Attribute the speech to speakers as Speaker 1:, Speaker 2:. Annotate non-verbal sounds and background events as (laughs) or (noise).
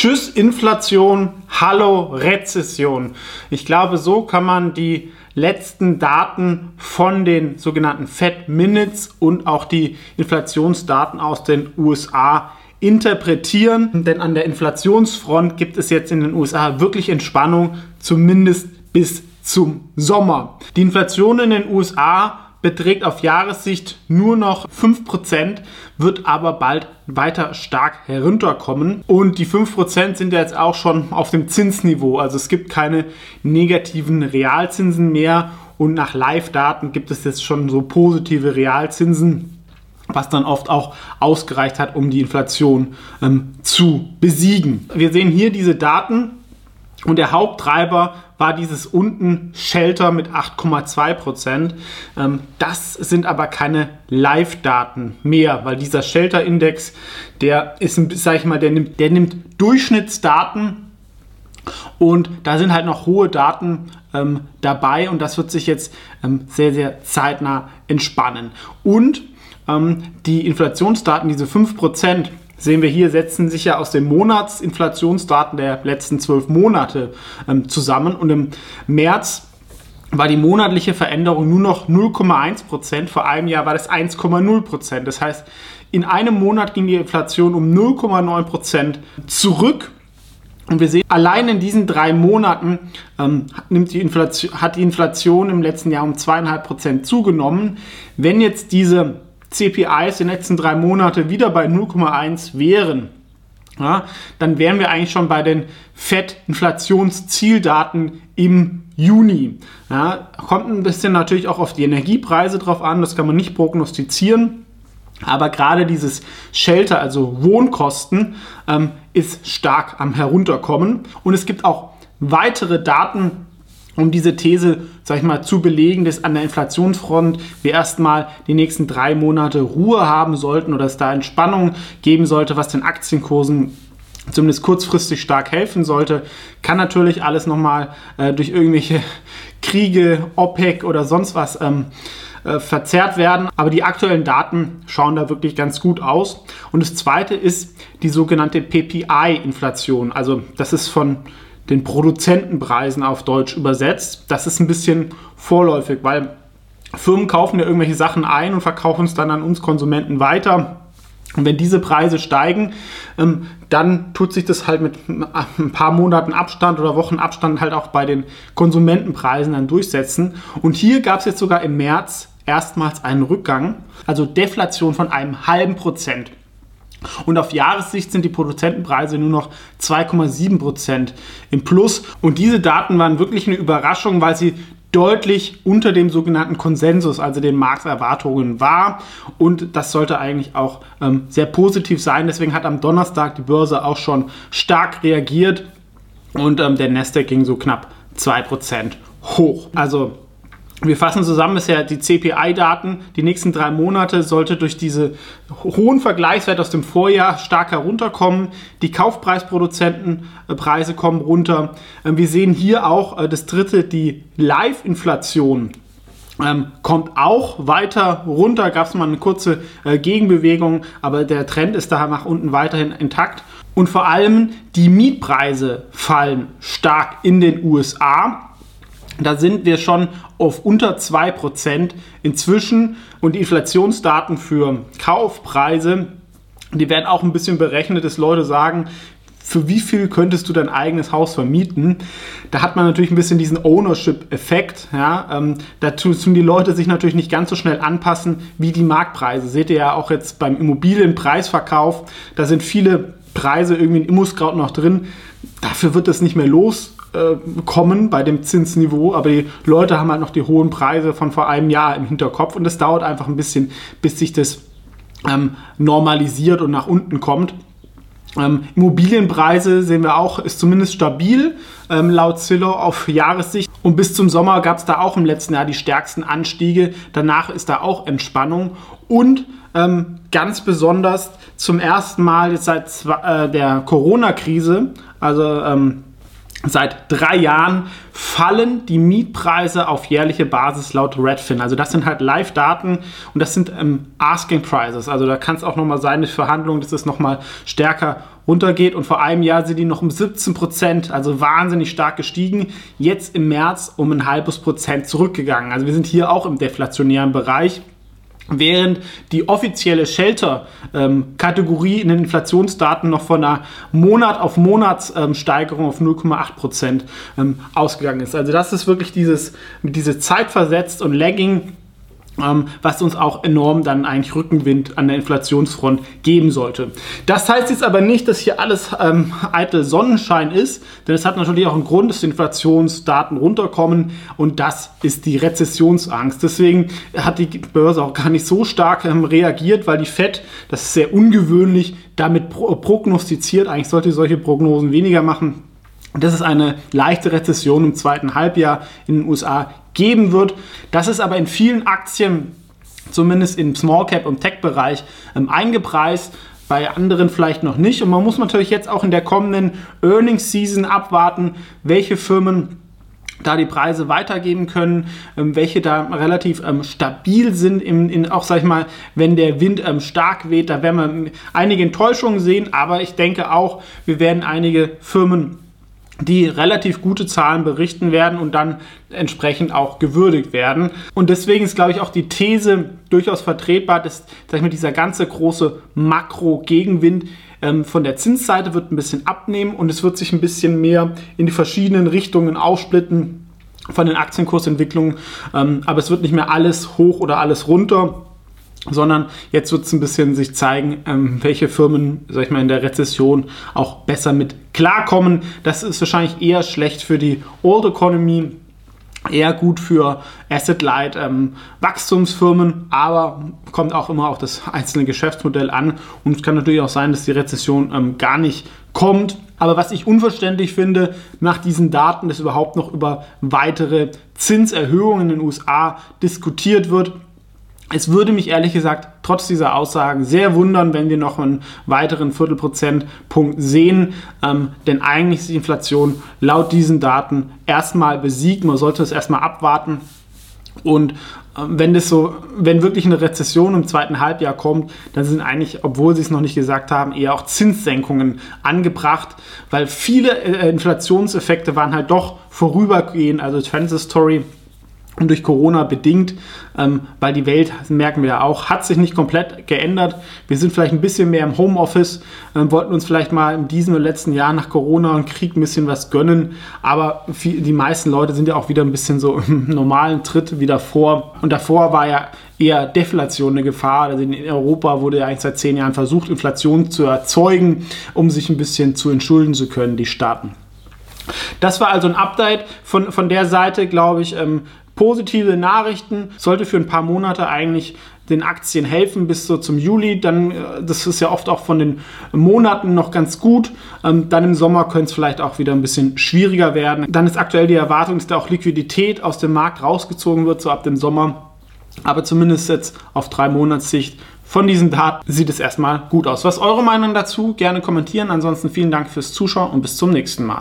Speaker 1: Tschüss Inflation, hallo Rezession. Ich glaube, so kann man die letzten Daten von den sogenannten Fed Minutes und auch die Inflationsdaten aus den USA interpretieren. Denn an der Inflationsfront gibt es jetzt in den USA wirklich Entspannung, zumindest bis zum Sommer. Die Inflation in den USA beträgt auf Jahressicht nur noch 5%, wird aber bald weiter stark herunterkommen. Und die 5% sind ja jetzt auch schon auf dem Zinsniveau. Also es gibt keine negativen Realzinsen mehr. Und nach Live-Daten gibt es jetzt schon so positive Realzinsen was dann oft auch ausgereicht hat, um die Inflation ähm, zu besiegen. Wir sehen hier diese Daten und der Haupttreiber war dieses unten Shelter mit 8,2 Prozent. Ähm, das sind aber keine Live-Daten mehr, weil dieser Shelter-Index, der ist, sag ich mal, der nimmt, der nimmt Durchschnittsdaten und da sind halt noch hohe Daten ähm, dabei und das wird sich jetzt ähm, sehr, sehr zeitnah entspannen. Und ähm, die Inflationsdaten, diese 5 Prozent, sehen wir hier, setzen sich ja aus den Monatsinflationsdaten der letzten zwölf Monate ähm, zusammen. Und im März war die monatliche Veränderung nur noch 0,1 Prozent. Vor einem Jahr war das 1,0 Prozent. Das heißt, in einem Monat ging die Inflation um 0,9 Prozent zurück. Und wir sehen, allein in diesen drei Monaten ähm, nimmt die Inflation, hat die Inflation im letzten Jahr um zweieinhalb Prozent zugenommen. Wenn jetzt diese CPIs in den letzten drei Monaten wieder bei 0,1 wären, ja, dann wären wir eigentlich schon bei den FED-Inflationszieldaten im Juni. Ja, kommt ein bisschen natürlich auch auf die Energiepreise drauf an, das kann man nicht prognostizieren. Aber gerade dieses Shelter, also Wohnkosten, ähm, ist stark am Herunterkommen. Und es gibt auch weitere Daten, um diese These, sag ich mal, zu belegen, dass an der Inflationsfront wir erstmal die nächsten drei Monate Ruhe haben sollten oder es da Entspannung geben sollte, was den Aktienkursen zumindest kurzfristig stark helfen sollte, kann natürlich alles nochmal äh, durch irgendwelche (laughs) Kriege, OPEC oder sonst was ähm, äh, verzerrt werden. Aber die aktuellen Daten schauen da wirklich ganz gut aus. Und das zweite ist die sogenannte PPI-Inflation. Also das ist von den Produzentenpreisen auf Deutsch übersetzt. Das ist ein bisschen vorläufig, weil Firmen kaufen ja irgendwelche Sachen ein und verkaufen es dann an uns Konsumenten weiter. Und wenn diese Preise steigen, ähm, dann tut sich das halt mit ein paar Monaten Abstand oder Wochen Abstand halt auch bei den Konsumentenpreisen dann durchsetzen. Und hier gab es jetzt sogar im März erstmals einen Rückgang, also Deflation von einem halben Prozent. Und auf Jahressicht sind die Produzentenpreise nur noch 2,7 Prozent im Plus. Und diese Daten waren wirklich eine Überraschung, weil sie deutlich unter dem sogenannten Konsensus, also den Markterwartungen war. Und das sollte eigentlich auch ähm, sehr positiv sein. Deswegen hat am Donnerstag die Börse auch schon stark reagiert und ähm, der Nasdaq ging so knapp 2% hoch. Also wir fassen zusammen bisher die CPI-Daten. Die nächsten drei Monate sollte durch diese hohen Vergleichswerte aus dem Vorjahr stark herunterkommen. Die Kaufpreisproduzentenpreise kommen runter. Ähm, wir sehen hier auch äh, das dritte, die Live-Inflation. Ähm, kommt auch weiter runter, gab es mal eine kurze äh, Gegenbewegung, aber der Trend ist da nach unten weiterhin intakt. Und vor allem die Mietpreise fallen stark in den USA. Da sind wir schon auf unter 2% inzwischen und die Inflationsdaten für Kaufpreise, die werden auch ein bisschen berechnet, dass Leute sagen, für wie viel könntest du dein eigenes Haus vermieten? Da hat man natürlich ein bisschen diesen Ownership-Effekt. Ja? Ähm, da tun die Leute sich natürlich nicht ganz so schnell anpassen wie die Marktpreise. Seht ihr ja auch jetzt beim Immobilienpreisverkauf, da sind viele Preise irgendwie in Immuskraut noch drin. Dafür wird es nicht mehr los kommen bei dem Zinsniveau, aber die Leute haben halt noch die hohen Preise von vor einem Jahr im Hinterkopf und es dauert einfach ein bisschen, bis sich das ähm, normalisiert und nach unten kommt. Ähm, Immobilienpreise sehen wir auch, ist zumindest stabil, ähm, laut Zillow auf Jahressicht. Und bis zum Sommer gab es da auch im letzten Jahr die stärksten Anstiege. Danach ist da auch Entspannung. Und ähm, ganz besonders zum ersten Mal jetzt seit äh, der Corona-Krise, also ähm, Seit drei Jahren fallen die Mietpreise auf jährliche Basis laut Redfin. Also das sind halt Live-Daten und das sind ähm, Asking Prices. Also da kann es auch nochmal sein, durch Verhandlungen, dass es nochmal stärker runtergeht. Und vor einem Jahr sind die noch um 17 Prozent, also wahnsinnig stark gestiegen. Jetzt im März um ein halbes Prozent zurückgegangen. Also wir sind hier auch im deflationären Bereich. Während die offizielle Shelter-Kategorie in den Inflationsdaten noch von einer Monat auf Monat ähm, auf 0,8 Prozent ähm, ausgegangen ist. Also das ist wirklich dieses, diese zeitversetzt und lagging was uns auch enorm dann eigentlich Rückenwind an der Inflationsfront geben sollte. Das heißt jetzt aber nicht, dass hier alles ähm, eitel Sonnenschein ist, denn es hat natürlich auch einen Grund, dass die Inflationsdaten runterkommen und das ist die Rezessionsangst. Deswegen hat die Börse auch gar nicht so stark ähm, reagiert, weil die FED, das ist sehr ungewöhnlich, damit pro prognostiziert, eigentlich sollte solche Prognosen weniger machen, dass es eine leichte Rezession im zweiten Halbjahr in den USA geben wird. Das ist aber in vielen Aktien, zumindest im Small Cap und Tech-Bereich, ähm, eingepreist bei anderen vielleicht noch nicht. Und man muss natürlich jetzt auch in der kommenden Earnings Season abwarten, welche Firmen da die Preise weitergeben können, ähm, welche da relativ ähm, stabil sind, in, in, auch sag ich mal, wenn der Wind stark weht, da werden wir einige Enttäuschungen sehen, aber ich denke auch, wir werden einige Firmen die relativ gute Zahlen berichten werden und dann entsprechend auch gewürdigt werden. Und deswegen ist, glaube ich, auch die These durchaus vertretbar, dass sag ich mal, dieser ganze große Makro-Gegenwind ähm, von der Zinsseite wird ein bisschen abnehmen und es wird sich ein bisschen mehr in die verschiedenen Richtungen aufsplitten von den Aktienkursentwicklungen. Ähm, aber es wird nicht mehr alles hoch oder alles runter sondern jetzt wird es ein bisschen sich zeigen, ähm, welche Firmen, sag ich mal, in der Rezession auch besser mit klarkommen. Das ist wahrscheinlich eher schlecht für die Old Economy, eher gut für Asset-Light ähm, Wachstumsfirmen, aber kommt auch immer auf das einzelne Geschäftsmodell an. Und es kann natürlich auch sein, dass die Rezession ähm, gar nicht kommt. Aber was ich unverständlich finde, nach diesen Daten, dass überhaupt noch über weitere Zinserhöhungen in den USA diskutiert wird es würde mich ehrlich gesagt trotz dieser Aussagen sehr wundern, wenn wir noch einen weiteren Viertelprozentpunkt sehen, ähm, denn eigentlich ist die Inflation laut diesen Daten erstmal besiegt. Man sollte es erstmal abwarten. Und ähm, wenn das so, wenn wirklich eine Rezession im zweiten Halbjahr kommt, dann sind eigentlich, obwohl sie es noch nicht gesagt haben, eher auch Zinssenkungen angebracht, weil viele äh, Inflationseffekte waren halt doch vorübergehend, also Transitory und durch Corona bedingt, ähm, weil die Welt, merken wir ja auch, hat sich nicht komplett geändert. Wir sind vielleicht ein bisschen mehr im Homeoffice, ähm, wollten uns vielleicht mal in diesem oder letzten Jahr nach Corona und Krieg ein bisschen was gönnen, aber viel, die meisten Leute sind ja auch wieder ein bisschen so im (laughs) normalen Tritt wie davor. Und davor war ja eher Deflation eine Gefahr. Also in Europa wurde ja eigentlich seit zehn Jahren versucht, Inflation zu erzeugen, um sich ein bisschen zu entschulden zu können, die Staaten. Das war also ein Update von, von der Seite, glaube ich, ähm, positive Nachrichten. Sollte für ein paar Monate eigentlich den Aktien helfen bis so zum Juli. Dann, äh, das ist ja oft auch von den Monaten noch ganz gut. Ähm, dann im Sommer könnte es vielleicht auch wieder ein bisschen schwieriger werden. Dann ist aktuell die Erwartung, dass da auch Liquidität aus dem Markt rausgezogen wird, so ab dem Sommer. Aber zumindest jetzt auf drei Monatssicht von diesen Daten sieht es erstmal gut aus. Was eure Meinung dazu? Gerne kommentieren. Ansonsten vielen Dank fürs Zuschauen und bis zum nächsten Mal.